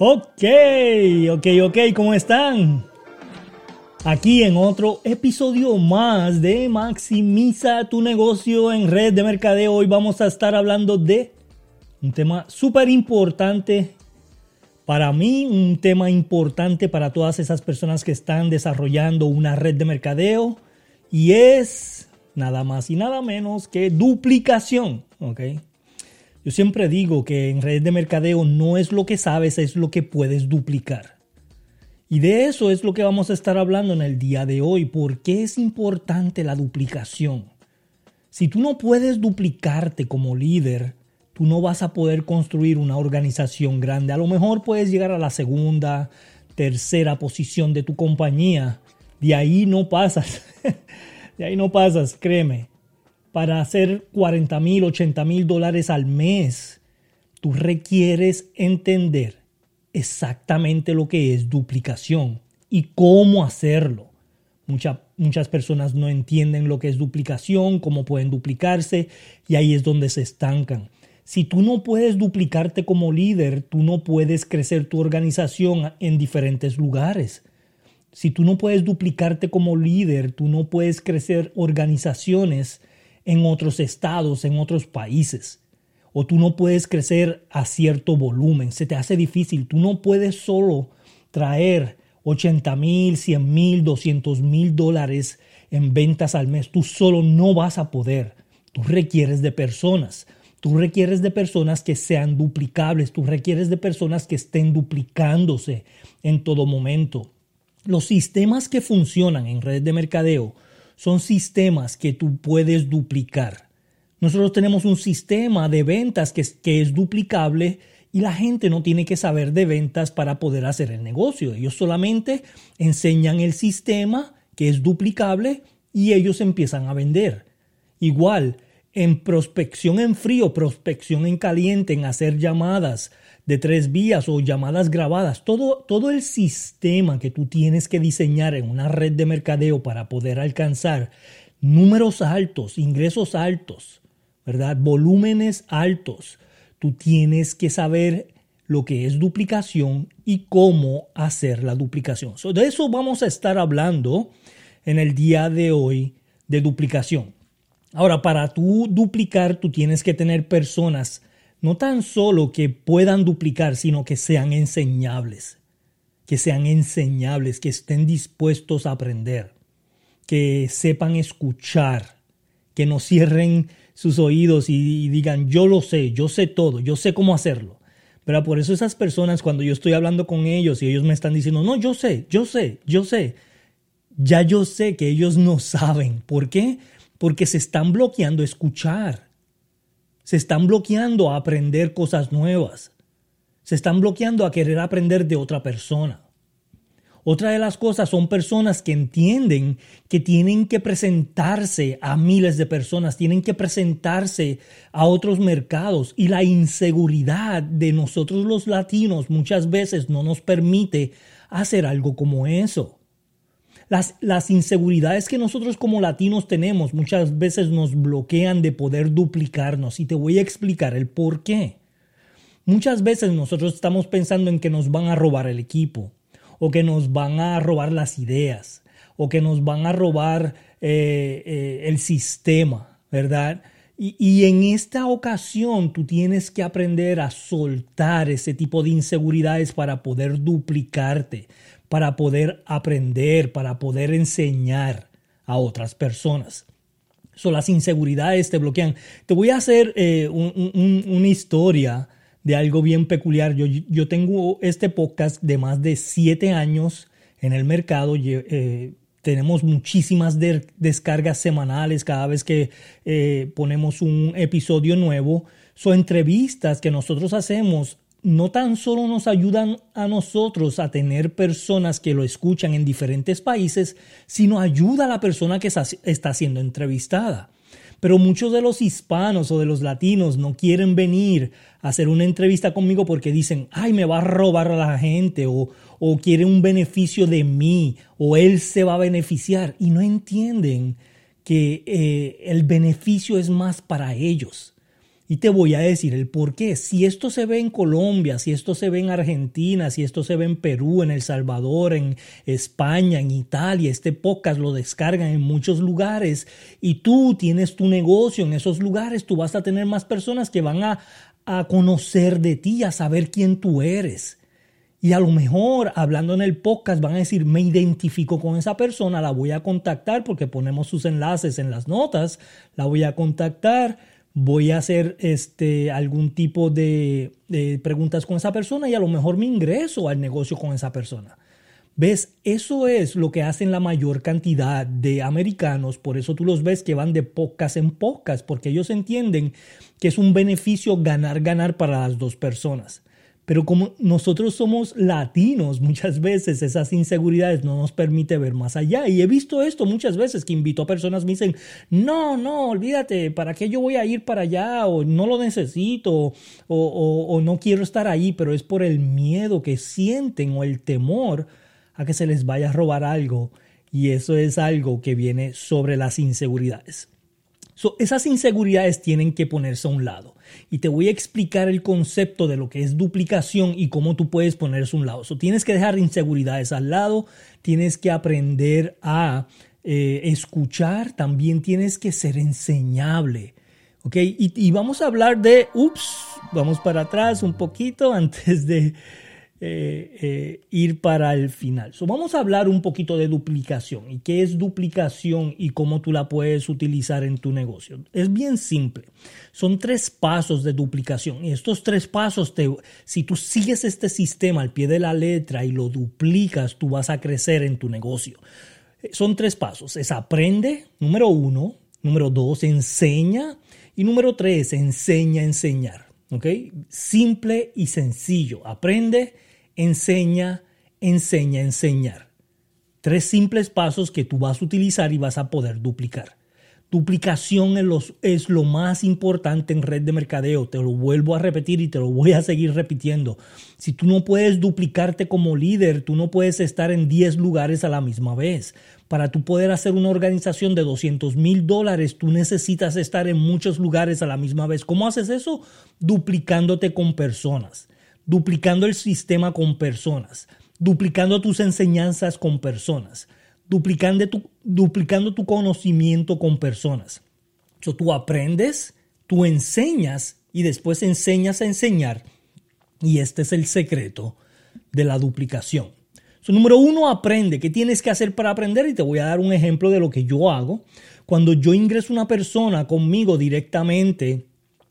Ok, ok, ok, ¿cómo están? Aquí en otro episodio más de Maximiza tu negocio en red de mercadeo. Hoy vamos a estar hablando de un tema súper importante para mí, un tema importante para todas esas personas que están desarrollando una red de mercadeo y es nada más y nada menos que duplicación. ¿ok? Yo siempre digo que en redes de mercadeo no es lo que sabes, es lo que puedes duplicar. Y de eso es lo que vamos a estar hablando en el día de hoy. ¿Por qué es importante la duplicación? Si tú no puedes duplicarte como líder, tú no vas a poder construir una organización grande. A lo mejor puedes llegar a la segunda, tercera posición de tu compañía. De ahí no pasas. de ahí no pasas, créeme para hacer 40 mil, 80 mil dólares al mes, tú requieres entender exactamente lo que es duplicación y cómo hacerlo. muchas personas no entienden lo que es duplicación, cómo pueden duplicarse y ahí es donde se estancan. Si tú no puedes duplicarte como líder, tú no puedes crecer tu organización en diferentes lugares. Si tú no puedes duplicarte como líder, tú no puedes crecer organizaciones en otros estados, en otros países. O tú no puedes crecer a cierto volumen, se te hace difícil. Tú no puedes solo traer 80 mil, 100 mil, 200 mil dólares en ventas al mes. Tú solo no vas a poder. Tú requieres de personas. Tú requieres de personas que sean duplicables. Tú requieres de personas que estén duplicándose en todo momento. Los sistemas que funcionan en redes de mercadeo son sistemas que tú puedes duplicar. Nosotros tenemos un sistema de ventas que es, duplicable y la gente no tiene que saber de ventas para poder hacer el negocio. Ellos solamente enseñan el sistema que es duplicable y ellos empiezan a vender. Igual, en prospección en frío, prospección en caliente, en hacer llamadas, de tres vías o llamadas grabadas, todo, todo el sistema que tú tienes que diseñar en una red de mercadeo para poder alcanzar números altos, ingresos altos, ¿verdad? Volúmenes altos. Tú tienes que saber lo que es duplicación y cómo hacer la duplicación. de eso vamos a estar hablando en el día de hoy de duplicación. Ahora, para tú duplicar, tú tienes que tener personas no tan solo que puedan duplicar, sino que sean enseñables, que sean enseñables, que estén dispuestos a aprender, que sepan escuchar, que no cierren sus oídos y, digan, yo lo sé, yo sé todo, yo sé cómo hacerlo. Pero por eso esas personas, cuando yo estoy hablando con ellos y ellos me están diciendo, no, yo sé, yo sé, yo sé, ya yo sé que ellos no saben. ¿Por qué? Porque se están bloqueando escuchar se están bloqueando a aprender cosas nuevas. Se están bloqueando a querer aprender de otra persona. Otra de las cosas son personas que entienden que tienen que presentarse a miles de personas, tienen que presentarse a otros mercados y la inseguridad de nosotros los latinos muchas veces no nos permite hacer algo como eso. Las, inseguridades que nosotros como latinos tenemos muchas veces nos bloquean de poder duplicarnos y te voy a explicar el por qué. Muchas veces nosotros estamos pensando en que nos van a robar el equipo o que nos van a robar las ideas o que nos van a robar eh, eh, el sistema, ¿verdad? Y, y, en esta ocasión tú tienes que aprender a soltar ese tipo de inseguridades para poder duplicarte, para poder aprender, para poder enseñar a otras personas. So, las inseguridades te bloquean. Te voy a hacer eh, una historia de algo bien peculiar. Yo, tengo este podcast de más de siete años en el mercado. Eh, tenemos muchísimas descargas semanales cada vez que eh, ponemos un episodio nuevo. Son entrevistas que nosotros hacemos no tan solo nos ayudan a nosotros a tener personas que lo escuchan en diferentes países, sino ayuda a la persona que está siendo entrevistada. Pero muchos de los hispanos o de los latinos no quieren venir a hacer una entrevista conmigo porque dicen, ay, me va a robar a la gente o, o quiere un beneficio de mí o él se va a beneficiar y no entienden que eh, el beneficio es más para ellos Y te voy a decir el por qué. Si esto se ve en Colombia, si esto se ve en Argentina, si esto se ve en Perú, en El Salvador, en España, en Italia, este podcast lo descargan en muchos lugares y tú tienes tu negocio en esos lugares, tú vas a tener más personas que van a, a conocer de ti, a saber quién tú eres. Y a lo mejor hablando en el podcast van a decir, me identifico con esa persona, la voy a contactar porque ponemos sus enlaces en las notas, la voy a contactar voy a hacer este, algún tipo de, preguntas con esa persona y a lo mejor me ingreso al negocio con esa persona. ¿Ves? Eso es lo que hacen la mayor cantidad de americanos. Por eso tú los ves que van de pocas en pocas, porque ellos entienden que es un beneficio ganar, ganar para las dos personas. Pero como nosotros somos latinos, muchas veces esas inseguridades no nos permite ver más allá. Y he visto esto muchas veces que invito a personas me dicen, no, no, olvídate, ¿para qué yo voy a ir para allá? O no lo necesito, o, o no quiero estar ahí, pero es por el miedo que sienten o el temor a que se les vaya a robar algo. Y eso es algo que viene sobre las inseguridades esas inseguridades tienen que ponerse a un lado. Y te voy a explicar el concepto de lo que es duplicación y cómo tú puedes ponerse a un lado. tienes que dejar inseguridades al lado, tienes que aprender a eh, escuchar, también tienes que ser enseñable. ¿Ok? y vamos a hablar de, ups, vamos para atrás un poquito antes de eh, eh, ir para el final. vamos a hablar un poquito de duplicación y qué es duplicación y cómo tú la puedes utilizar en tu negocio. Es bien simple. Son tres pasos de duplicación y estos tres pasos, te, si tú sigues este sistema al pie de la letra y lo duplicas, tú vas a crecer en tu negocio. Eh, son tres pasos. Es aprende, número uno. Número dos, enseña. Y número tres, enseña a enseñar. ¿Ok? Simple y sencillo. Aprende, enseña, enseña, enseñar. Tres simples pasos que tú vas a utilizar y vas a poder duplicar. Duplicación es, lo más importante en red de mercadeo. Te lo vuelvo a repetir y te lo voy a seguir repitiendo. Si tú no puedes duplicarte como líder, tú no puedes estar en 10 lugares a la misma vez. Para tú poder hacer una organización de 200 mil dólares, tú necesitas estar en muchos lugares a la misma vez. ¿Cómo haces eso? Duplicándote con personas duplicando el sistema con personas, duplicando tus enseñanzas con personas, duplicando tu, duplicando tu conocimiento con personas. So, tú aprendes, tú enseñas y después enseñas a enseñar. Y este es el secreto de la duplicación. So, número uno, aprende. ¿Qué tienes que hacer para aprender? Y te voy a dar un ejemplo de lo que yo hago. Cuando yo ingreso una persona conmigo directamente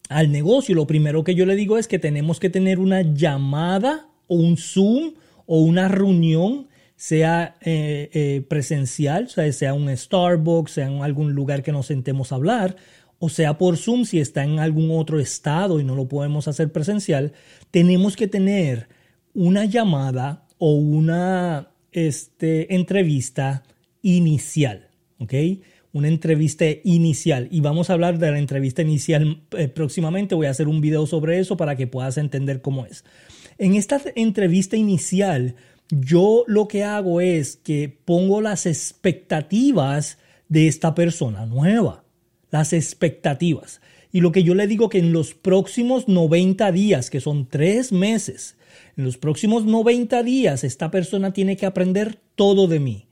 al negocio, lo primero que yo le digo es que tenemos que tener una llamada o un Zoom o una reunión, sea eh, eh, presencial, sea, un Starbucks, sea en algún lugar que nos sentemos a hablar, o sea por Zoom si está en algún otro estado y no lo podemos hacer presencial, tenemos que tener una llamada o una este, entrevista inicial, ¿ok? Una entrevista inicial y vamos a hablar de la entrevista inicial eh, próximamente. Voy a hacer un video sobre eso para que puedas entender cómo es. En esta entrevista inicial, yo lo que hago es que pongo las expectativas de esta persona nueva, las expectativas. Y lo que yo le digo que en los próximos 90 días, que son tres meses, en los próximos 90 días esta persona tiene que aprender todo de mí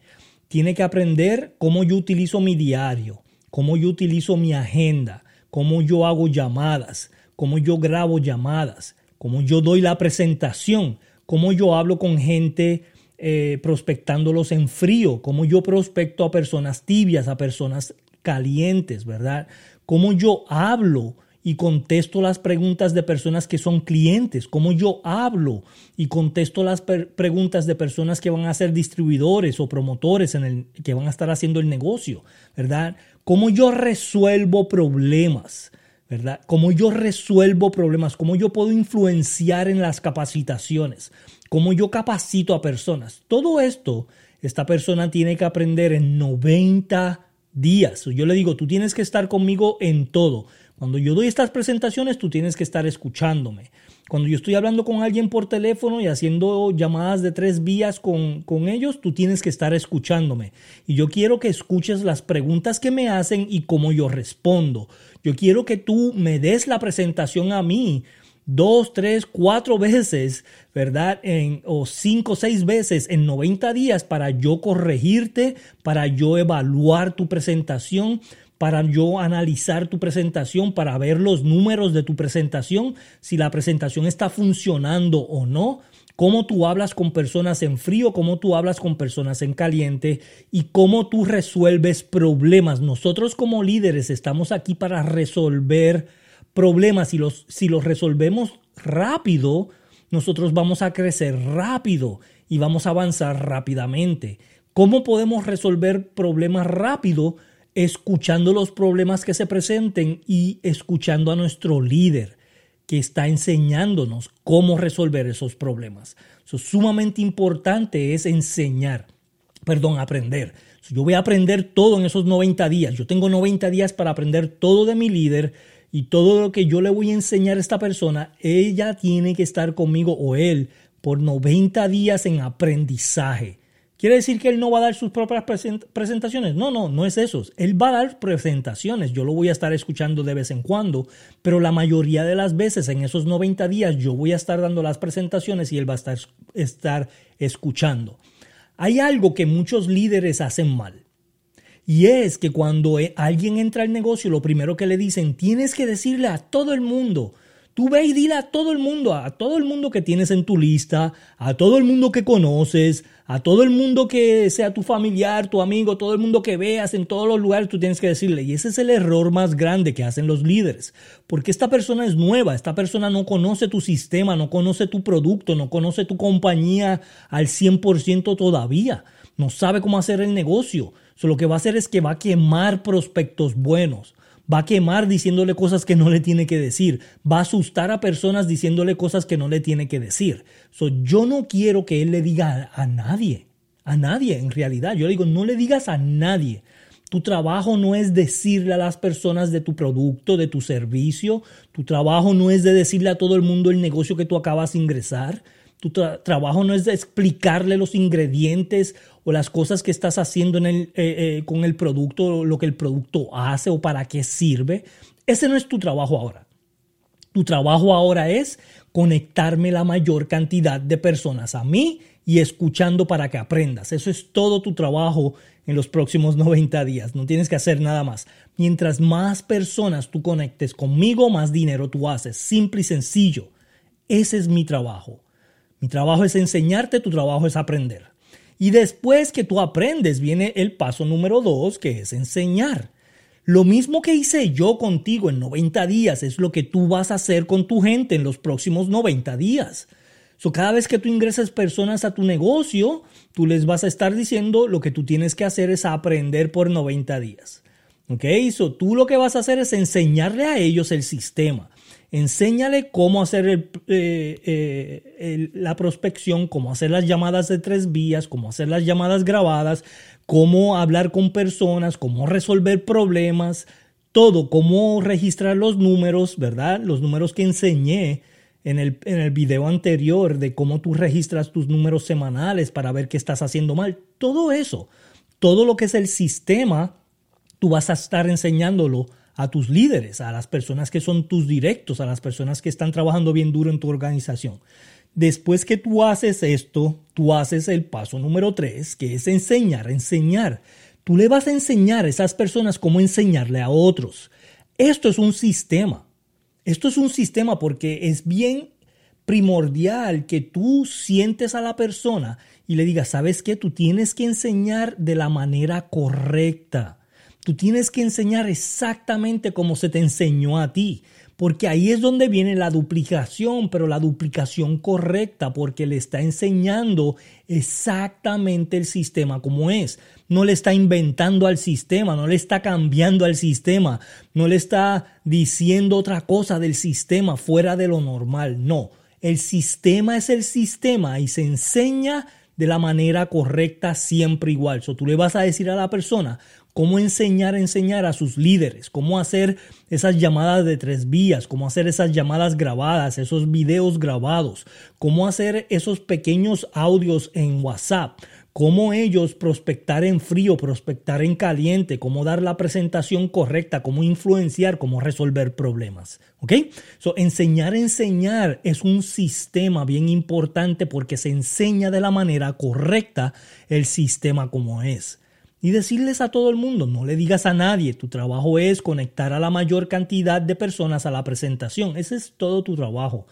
tiene que aprender cómo yo utilizo mi diario, cómo yo utilizo mi agenda, cómo yo hago llamadas, cómo yo grabo llamadas, cómo yo doy la presentación, cómo yo hablo con gente eh, prospectándolos en frío, cómo yo prospecto a personas tibias, a personas calientes, ¿verdad? Cómo yo hablo y contesto las preguntas de personas que son clientes, cómo yo hablo y contesto las preguntas de personas que van a ser distribuidores o promotores en el que van a estar haciendo el negocio, ¿verdad? Cómo yo resuelvo problemas, ¿verdad? Cómo yo resuelvo problemas, cómo yo puedo influenciar en las capacitaciones, cómo yo capacito a personas. Todo esto esta persona tiene que aprender en 90 días. Yo le digo, tú tienes que estar conmigo en todo Cuando yo doy estas presentaciones, tú tienes que estar escuchándome. Cuando yo estoy hablando con alguien por teléfono y haciendo llamadas de tres vías con, con, ellos, tú tienes que estar escuchándome. Y yo quiero que escuches las preguntas que me hacen y cómo yo respondo. Yo quiero que tú me des la presentación a mí dos, tres, cuatro veces, ¿verdad? En, o cinco, seis veces en 90 días para yo corregirte, para yo evaluar tu presentación, para yo analizar tu presentación, para ver los números de tu presentación, si la presentación está funcionando o no, cómo tú hablas con personas en frío, cómo tú hablas con personas en caliente y cómo tú resuelves problemas. Nosotros como líderes estamos aquí para resolver problemas. Si los, si los resolvemos rápido, nosotros vamos a crecer rápido y vamos a avanzar rápidamente. ¿Cómo podemos resolver problemas rápido? Escuchando los problemas que se presenten y escuchando a nuestro líder que está enseñándonos cómo resolver esos problemas. Eso sumamente importante es enseñar, perdón, aprender. Yo voy a aprender todo en esos 90 días. Yo tengo 90 días para aprender todo de mi líder y todo lo que yo le voy a enseñar a esta persona, ella tiene que estar conmigo o él por 90 días en aprendizaje. ¿Quiere decir que él no va a dar sus propias presentaciones? No, no, no es eso. Él va a dar presentaciones. Yo lo voy a estar escuchando de vez en cuando, pero la mayoría de las veces en esos 90 días yo voy a estar dando las presentaciones y él va a estar, estar escuchando. Hay algo que muchos líderes hacen mal. Y es que cuando eh, alguien entra al negocio, lo primero que le dicen, tienes que decirle a todo el mundo, Tú ve y dile a todo el mundo, a todo el mundo que tienes en tu lista, a todo el mundo que conoces, a todo el mundo que sea tu familiar, tu amigo, todo el mundo que veas en todos los lugares, tú tienes que decirle. Y ese es el error más grande que hacen los líderes. Porque esta persona es nueva, esta persona no conoce tu sistema, no conoce tu producto, no conoce tu compañía al 100% todavía. No sabe cómo hacer el negocio. So, lo que va a hacer es que va a quemar prospectos buenos va a quemar diciéndole cosas que no le tiene que decir, va a asustar a personas diciéndole cosas que no le tiene que decir. So, yo no quiero que él le diga a, a nadie, a nadie en realidad. Yo le digo, no le digas a nadie. Tu trabajo no es decirle a las personas de tu producto, de tu servicio. Tu trabajo no es de decirle a todo el mundo el negocio que tú acabas de ingresar. Tu trabajo no es explicarle los ingredientes o las cosas que estás haciendo eh, eh, con el producto, lo que el producto hace o para qué sirve. Ese no es tu trabajo ahora. Tu trabajo ahora es conectarme la mayor cantidad de personas a mí y escuchando para que aprendas. Eso es todo tu trabajo en los próximos 90 días. No tienes que hacer nada más. Mientras más personas tú conectes conmigo, más dinero tú haces. Simple y sencillo. Ese es mi trabajo. Mi trabajo es enseñarte, tu trabajo es aprender. Y después que tú aprendes, viene el paso número dos, que es enseñar. Lo mismo que hice yo contigo en 90 días es lo que tú vas a hacer con tu gente en los próximos 90 días. So, cada vez que tú ingresas personas a tu negocio, tú les vas a estar diciendo lo que tú tienes que hacer es aprender por 90 días. ¿Ok? So, tú lo que vas a hacer es enseñarle a ellos el sistema. Enséñale cómo hacer eh, eh, la prospección, cómo hacer las llamadas de tres vías, cómo hacer las llamadas grabadas, cómo hablar con personas, cómo resolver problemas, todo, cómo registrar los números, ¿verdad? Los números que enseñé en el, en el video anterior de cómo tú registras tus números semanales para ver qué estás haciendo mal. Todo eso, todo lo que es el sistema, tú vas a estar enseñándolo a tus líderes, a las personas que son tus directos, a las personas que están trabajando bien duro en tu organización. Después que tú haces esto, tú haces el paso número tres, que es enseñar, enseñar. Tú le vas a enseñar a esas personas cómo enseñarle a otros. Esto es un sistema. Esto es un sistema porque es bien primordial que tú sientes a la persona y le digas, ¿sabes qué? Tú tienes que enseñar de la manera correcta. Tú tienes que enseñar exactamente como se te enseñó a ti, porque ahí es donde viene la duplicación, pero la duplicación correcta, porque le está enseñando exactamente el sistema como es. No le está inventando al sistema, no le está cambiando al sistema, no le está diciendo otra cosa del sistema fuera de lo normal. No, el sistema es el sistema y se enseña de la manera correcta siempre igual. So, tú le vas a decir a la persona cómo enseñar a enseñar a sus líderes, cómo hacer esas llamadas de tres vías, cómo hacer esas llamadas grabadas, esos videos grabados, cómo hacer esos pequeños audios en WhatsApp, cómo ellos prospectar en frío, prospectar en caliente, cómo dar la presentación correcta, cómo influenciar, cómo resolver problemas. ¿Ok? So, enseñar a enseñar es un sistema bien importante porque se enseña de la manera correcta el sistema como es y decirles a todo el mundo, no le digas a nadie, tu trabajo es conectar a la mayor cantidad de personas a la presentación, ese es todo tu trabajo.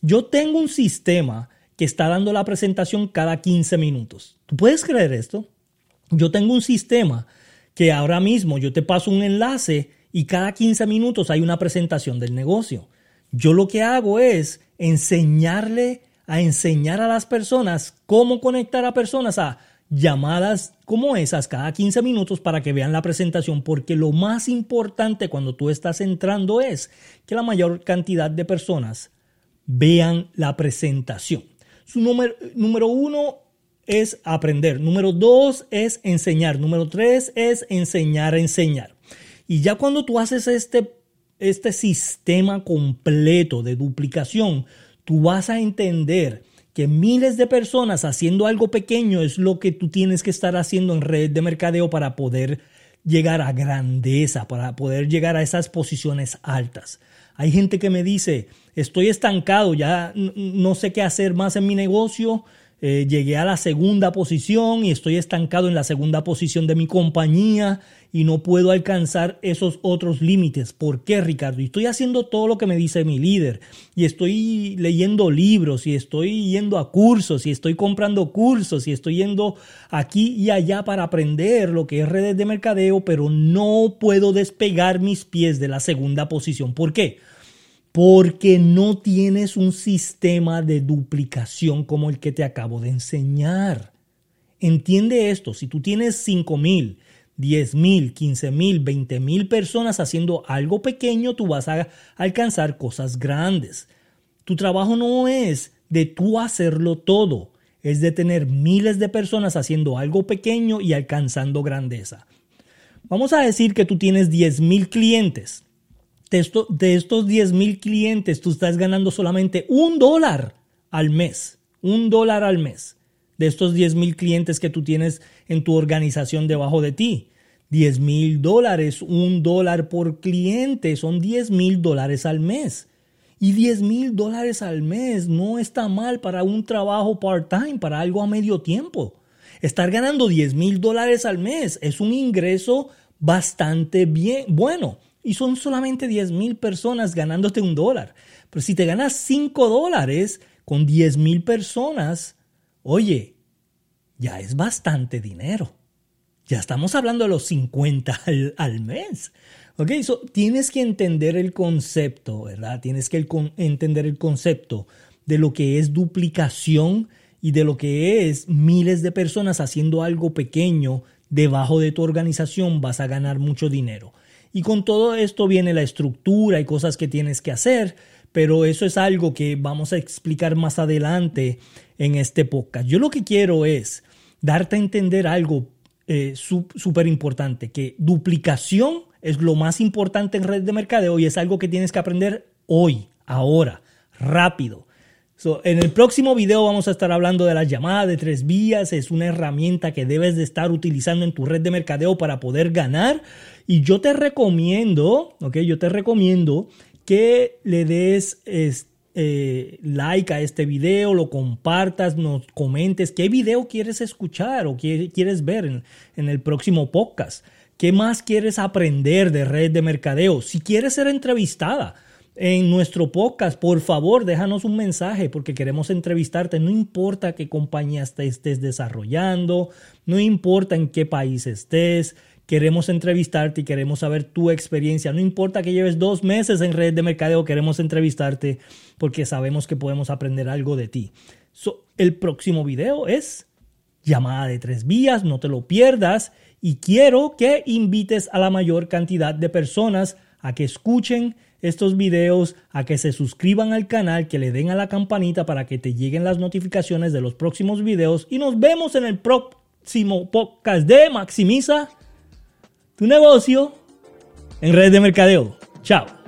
Yo tengo un sistema que está dando la presentación cada 15 minutos. ¿Tú puedes creer esto? Yo tengo un sistema que ahora mismo yo te paso un enlace y cada 15 minutos hay una presentación del negocio. Yo lo que hago es enseñarle a enseñar a las personas cómo conectar a personas a llamadas como esas cada 15 minutos para que vean la presentación, porque lo más importante cuando tú estás entrando es que la mayor cantidad de personas vean la presentación. Su número, número uno es aprender, número dos es enseñar, número tres es enseñar a enseñar. Y ya cuando tú haces este, este sistema completo de duplicación, tú vas a entender que miles de personas haciendo algo pequeño es lo que tú tienes que estar haciendo en red de mercadeo para poder llegar a grandeza, para poder llegar a esas posiciones altas. Hay gente que me dice, estoy estancado, ya no sé qué hacer más en mi negocio, eh, llegué a la segunda posición y estoy estancado en la segunda posición de mi compañía y no puedo alcanzar esos otros límites. ¿Por qué, Ricardo? Y estoy haciendo todo lo que me dice mi líder y estoy leyendo libros y estoy yendo a cursos y estoy comprando cursos y estoy yendo aquí y allá para aprender lo que es redes de mercadeo, pero no puedo despegar mis pies de la segunda posición. ¿Por qué? Porque no tienes un sistema de duplicación como el que te acabo de enseñar. Entiende esto, si tú tienes 5 mil, 10 mil, 15 mil, 20 mil personas haciendo algo pequeño, tú vas a alcanzar cosas grandes. Tu trabajo no es de tú hacerlo todo, es de tener miles de personas haciendo algo pequeño y alcanzando grandeza. Vamos a decir que tú tienes 10 mil clientes de, estos 10 mil clientes, tú estás ganando solamente un dólar al mes. Un dólar al mes. De estos 10 mil clientes que tú tienes en tu organización debajo de ti. 10 mil dólares, un dólar por cliente, son 10 mil dólares al mes. Y 10 mil dólares al mes no está mal para un trabajo part-time, para algo a medio tiempo. Estar ganando 10 mil dólares al mes es un ingreso bastante bien, bueno y son solamente 10 mil personas ganándote un dólar. Pero si te ganas 5 dólares con 10 mil personas, oye, ya es bastante dinero. Ya estamos hablando de los 50 al, mes. Ok, so, tienes que entender el concepto, ¿verdad? Tienes que entender el concepto de lo que es duplicación y de lo que es miles de personas haciendo algo pequeño debajo de tu organización, vas a ganar mucho dinero. Y con todo esto viene la estructura y cosas que tienes que hacer, pero eso es algo que vamos a explicar más adelante en este podcast. Yo lo que quiero es darte a entender algo eh, súper importante, que duplicación es lo más importante en red de mercadeo y es algo que tienes que aprender hoy, ahora, rápido. En el próximo video vamos a estar hablando de la llamada de tres vías. Es una herramienta que debes de estar utilizando en tu red de mercadeo para poder ganar. Y yo te recomiendo, ok, yo te recomiendo que le des eh, like a este video, lo compartas, nos comentes qué video quieres escuchar o qué quieres ver en el próximo podcast. ¿Qué más quieres aprender de red de mercadeo? Si quieres ser entrevistada, en nuestro podcast, por favor, déjanos un mensaje porque queremos entrevistarte. No importa qué compañía estés desarrollando, no importa en qué país estés, queremos entrevistarte y queremos saber tu experiencia. No importa que lleves dos meses en red de mercadeo, queremos entrevistarte porque sabemos que podemos aprender algo de ti. el próximo video es llamada de tres vías, no te lo pierdas y quiero que invites a la mayor cantidad de personas a que escuchen estos videos, a que se suscriban al canal, que le den a la campanita para que te lleguen las notificaciones de los próximos videos y nos vemos en el próximo podcast de Maximiza tu negocio en redes de mercadeo. Chao.